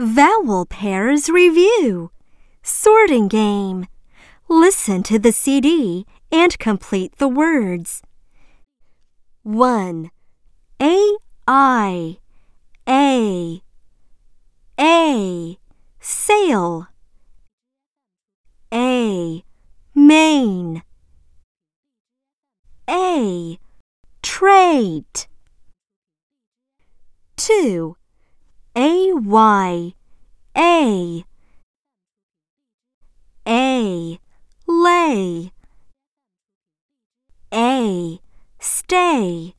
Vowel pairs review. Sorting game. Listen to the CD and complete the words. 1. A I. A. A. Sail. A. Main. A. Trait. 2 A Y A A lay A stay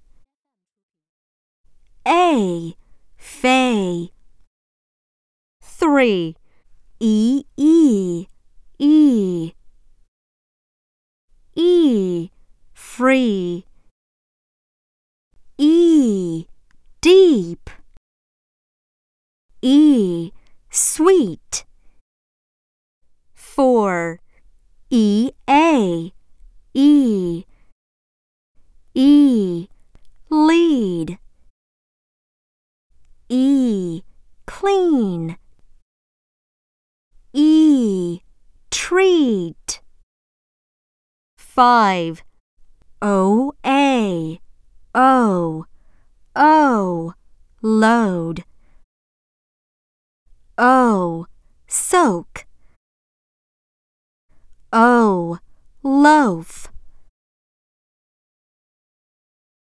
A fay 3 E E E E free E deep E. Sweet. 4 E. A. E. E. Lead. E. Clean. E. Treat. 5 O. A. O. O. Load O soak. O loaf